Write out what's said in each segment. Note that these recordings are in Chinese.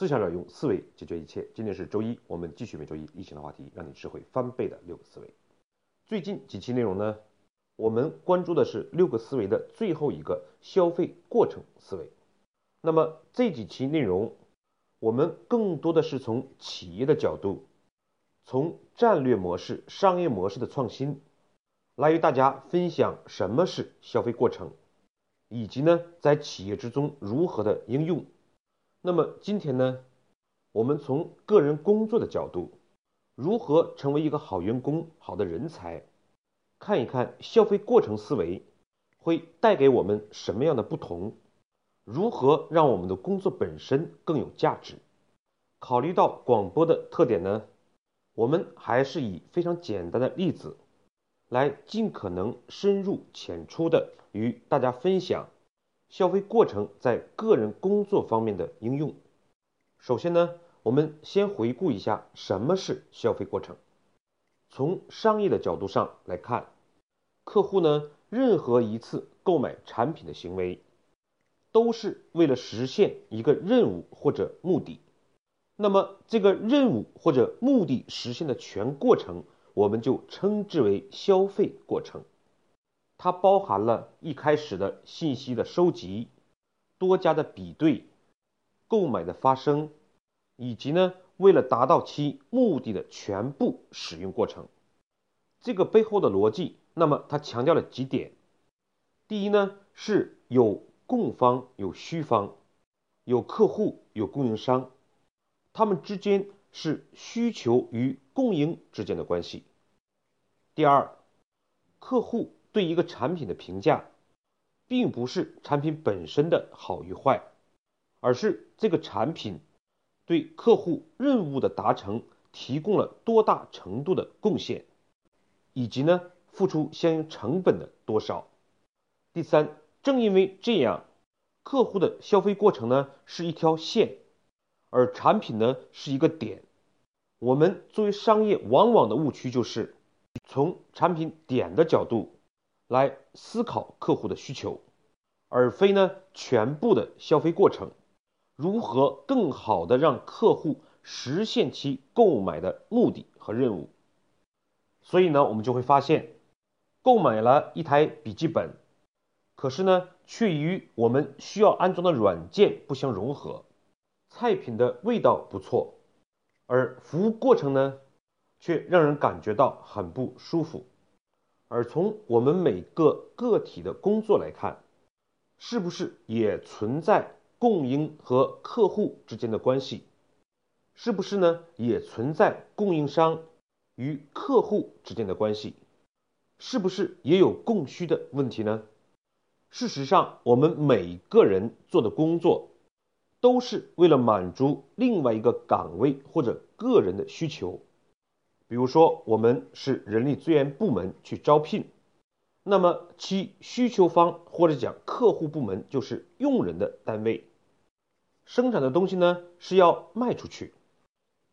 思想者用思维解决一切。今天是周一，我们继续每周一例行的话题，让你智慧翻倍的六个思维。最近几期内容呢，我们关注的是六个思维的最后一个消费过程思维。那么这几期内容，我们更多的是从企业的角度，从战略模式、商业模式的创新，来与大家分享什么是消费过程，以及呢在企业之中如何的应用。那么今天呢，我们从个人工作的角度，如何成为一个好员工、好的人才，看一看消费过程思维会带给我们什么样的不同，如何让我们的工作本身更有价值。考虑到广播的特点呢，我们还是以非常简单的例子，来尽可能深入浅出的与大家分享。消费过程在个人工作方面的应用。首先呢，我们先回顾一下什么是消费过程。从商业的角度上来看，客户呢任何一次购买产品的行为，都是为了实现一个任务或者目的。那么这个任务或者目的实现的全过程，我们就称之为消费过程。它包含了一开始的信息的收集、多家的比对、购买的发生，以及呢为了达到其目的的全部使用过程。这个背后的逻辑，那么它强调了几点：第一呢是有供方有需方，有客户有供应商，他们之间是需求与供应之间的关系；第二，客户。对一个产品的评价，并不是产品本身的好与坏，而是这个产品对客户任务的达成提供了多大程度的贡献，以及呢付出相应成本的多少。第三，正因为这样，客户的消费过程呢是一条线，而产品呢是一个点。我们作为商业，往往的误区就是从产品点的角度。来思考客户的需求，而非呢全部的消费过程，如何更好的让客户实现其购买的目的和任务。所以呢，我们就会发现，购买了一台笔记本，可是呢，却与我们需要安装的软件不相融合，菜品的味道不错，而服务过程呢，却让人感觉到很不舒服。而从我们每个个体的工作来看，是不是也存在供应和客户之间的关系？是不是呢？也存在供应商与客户之间的关系？是不是也有供需的问题呢？事实上，我们每个人做的工作，都是为了满足另外一个岗位或者个人的需求。比如说，我们是人力资源部门去招聘，那么其需求方或者讲客户部门就是用人的单位，生产的东西呢是要卖出去，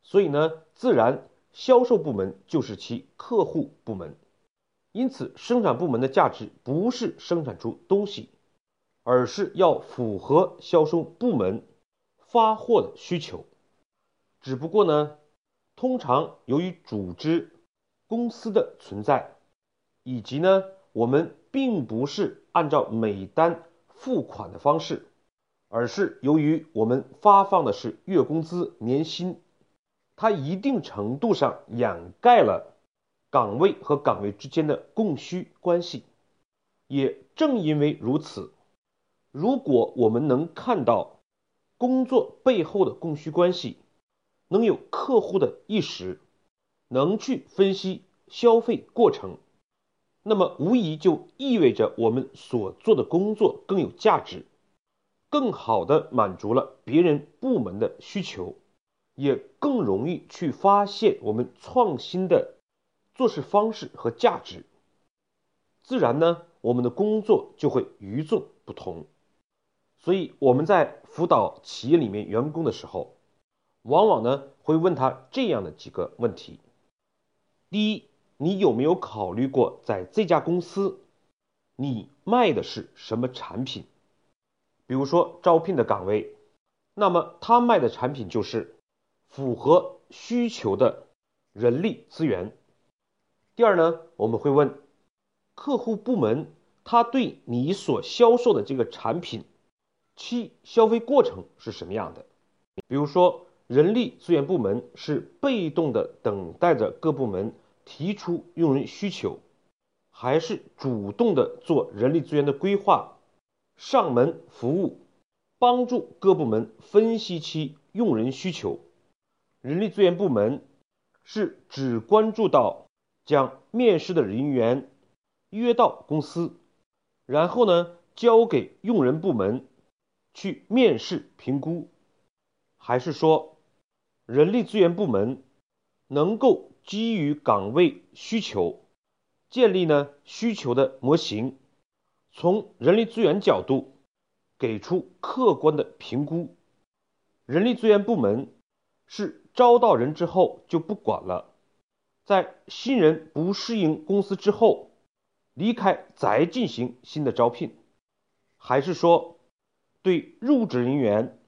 所以呢，自然销售部门就是其客户部门。因此，生产部门的价值不是生产出东西，而是要符合销售部门发货的需求。只不过呢。通常由于组织公司的存在，以及呢，我们并不是按照每单付款的方式，而是由于我们发放的是月工资、年薪，它一定程度上掩盖了岗位和岗位之间的供需关系。也正因为如此，如果我们能看到工作背后的供需关系，能有客户的意识，能去分析消费过程，那么无疑就意味着我们所做的工作更有价值，更好的满足了别人部门的需求，也更容易去发现我们创新的做事方式和价值。自然呢，我们的工作就会与众不同。所以我们在辅导企业里面员工的时候。往往呢会问他这样的几个问题：第一，你有没有考虑过在这家公司，你卖的是什么产品？比如说招聘的岗位，那么他卖的产品就是符合需求的人力资源。第二呢，我们会问客户部门，他对你所销售的这个产品，其消费过程是什么样的？比如说，人力资源部门是被动的等待着各部门提出用人需求，还是主动的做人力资源的规划，上门服务，帮助各部门分析其用人需求？人力资源部门是只关注到。将面试的人员约到公司，然后呢交给用人部门去面试评估，还是说人力资源部门能够基于岗位需求建立呢需求的模型，从人力资源角度给出客观的评估？人力资源部门是招到人之后就不管了。在新人不适应公司之后离开，再进行新的招聘，还是说对入职人员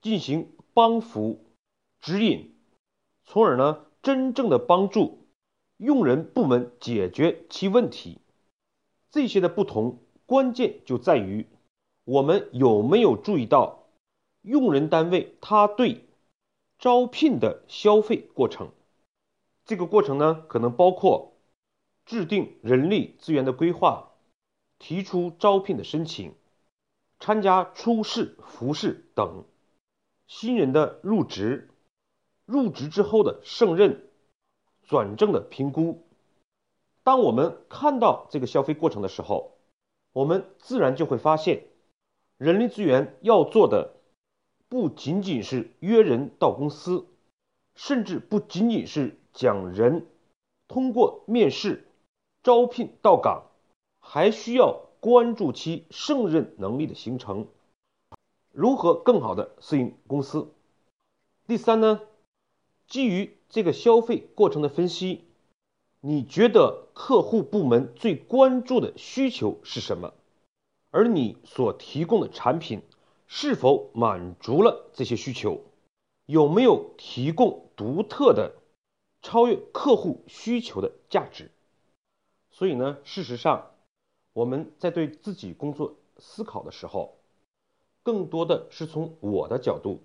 进行帮扶指引，从而呢真正的帮助用人部门解决其问题？这些的不同关键就在于我们有没有注意到用人单位他对招聘的消费过程。这个过程呢，可能包括制定人力资源的规划、提出招聘的申请、参加初试、复试等新人的入职、入职之后的胜任、转正的评估。当我们看到这个消费过程的时候，我们自然就会发现，人力资源要做的不仅仅是约人到公司，甚至不仅仅是。讲人通过面试招聘到岗，还需要关注其胜任能力的形成，如何更好的适应公司。第三呢，基于这个消费过程的分析，你觉得客户部门最关注的需求是什么？而你所提供的产品是否满足了这些需求？有没有提供独特的？超越客户需求的价值，所以呢，事实上，我们在对自己工作思考的时候，更多的是从我的角度，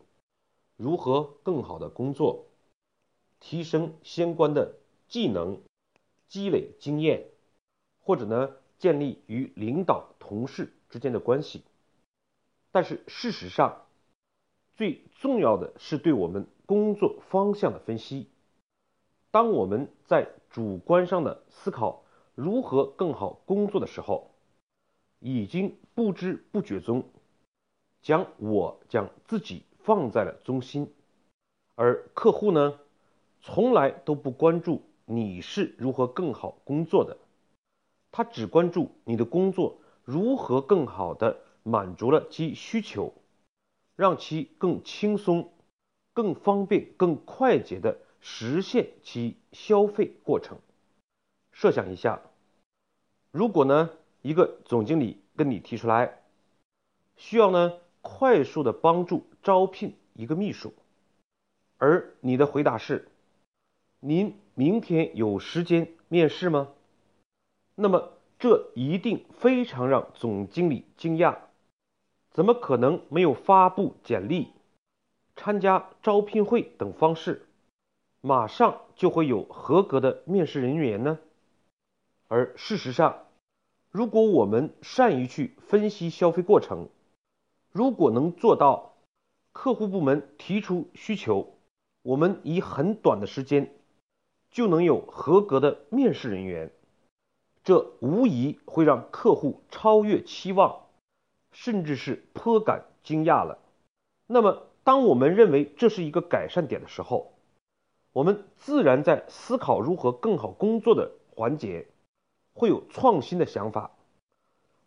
如何更好的工作，提升相关的技能，积累经验，或者呢，建立与领导同事之间的关系。但是事实上，最重要的是对我们工作方向的分析。当我们在主观上的思考如何更好工作的时候，已经不知不觉中将我将自己放在了中心，而客户呢，从来都不关注你是如何更好工作的，他只关注你的工作如何更好的满足了其需求，让其更轻松、更方便、更快捷的。实现其消费过程。设想一下，如果呢一个总经理跟你提出来，需要呢快速的帮助招聘一个秘书，而你的回答是：您明天有时间面试吗？那么这一定非常让总经理惊讶，怎么可能没有发布简历、参加招聘会等方式？马上就会有合格的面试人员呢。而事实上，如果我们善于去分析消费过程，如果能做到客户部门提出需求，我们以很短的时间就能有合格的面试人员，这无疑会让客户超越期望，甚至是颇感惊讶了。那么，当我们认为这是一个改善点的时候，我们自然在思考如何更好工作的环节，会有创新的想法。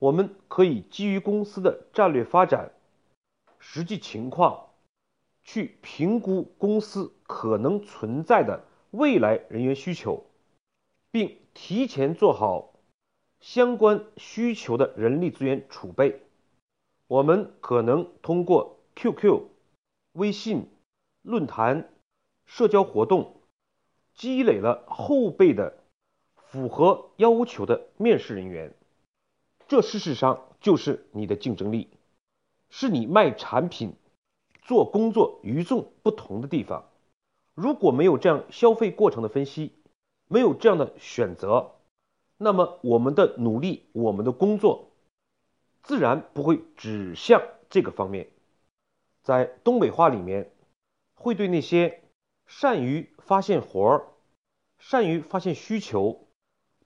我们可以基于公司的战略发展、实际情况，去评估公司可能存在的未来人员需求，并提前做好相关需求的人力资源储备。我们可能通过 QQ、微信、论坛、社交活动，积累了后备的符合要求的面试人员，这事实上就是你的竞争力，是你卖产品、做工作与众不同的地方。如果没有这样消费过程的分析，没有这样的选择，那么我们的努力、我们的工作，自然不会指向这个方面。在东北话里面，会对那些善于发现活儿、善于发现需求，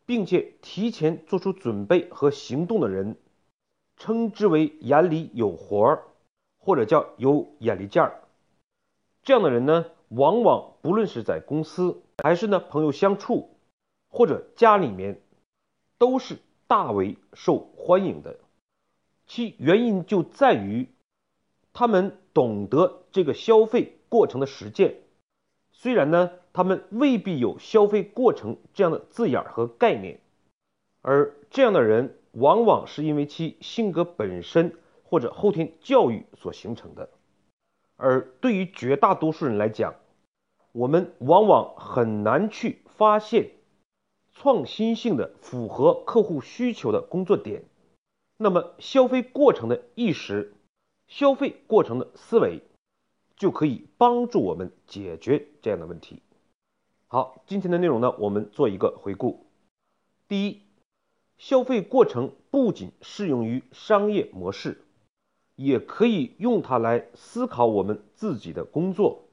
并且提前做出准备和行动的人，称之为眼里有活儿，或者叫有眼力劲儿。这样的人呢，往往不论是在公司，还是呢朋友相处，或者家里面，都是大为受欢迎的。其原因就在于。他们懂得这个消费过程的实践，虽然呢，他们未必有消费过程这样的字眼和概念，而这样的人往往是因为其性格本身或者后天教育所形成的。而对于绝大多数人来讲，我们往往很难去发现创新性的符合客户需求的工作点，那么消费过程的意识。消费过程的思维就可以帮助我们解决这样的问题。好，今天的内容呢，我们做一个回顾。第一，消费过程不仅适用于商业模式，也可以用它来思考我们自己的工作。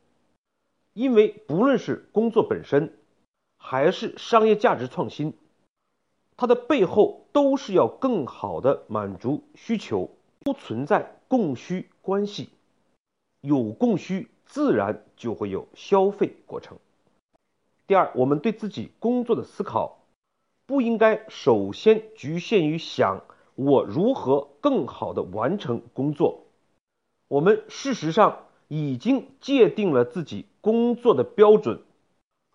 因为不论是工作本身，还是商业价值创新，它的背后都是要更好的满足需求。不存在供需关系，有供需自然就会有消费过程。第二，我们对自己工作的思考，不应该首先局限于想我如何更好的完成工作。我们事实上已经界定了自己工作的标准、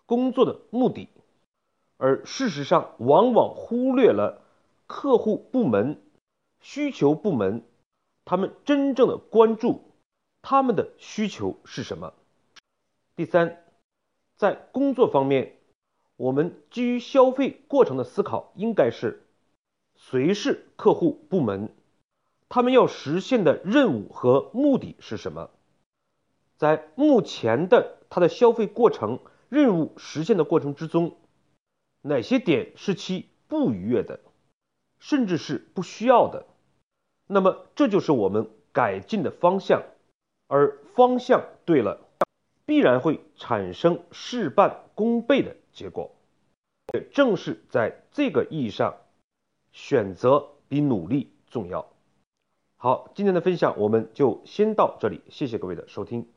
工作的目的，而事实上往往忽略了客户部门、需求部门。他们真正的关注，他们的需求是什么？第三，在工作方面，我们基于消费过程的思考应该是：谁是客户部门？他们要实现的任务和目的是什么？在目前的他的消费过程任务实现的过程之中，哪些点是其不愉悦的，甚至是不需要的？那么这就是我们改进的方向，而方向对了，必然会产生事半功倍的结果。也正是在这个意义上，选择比努力重要。好，今天的分享我们就先到这里，谢谢各位的收听。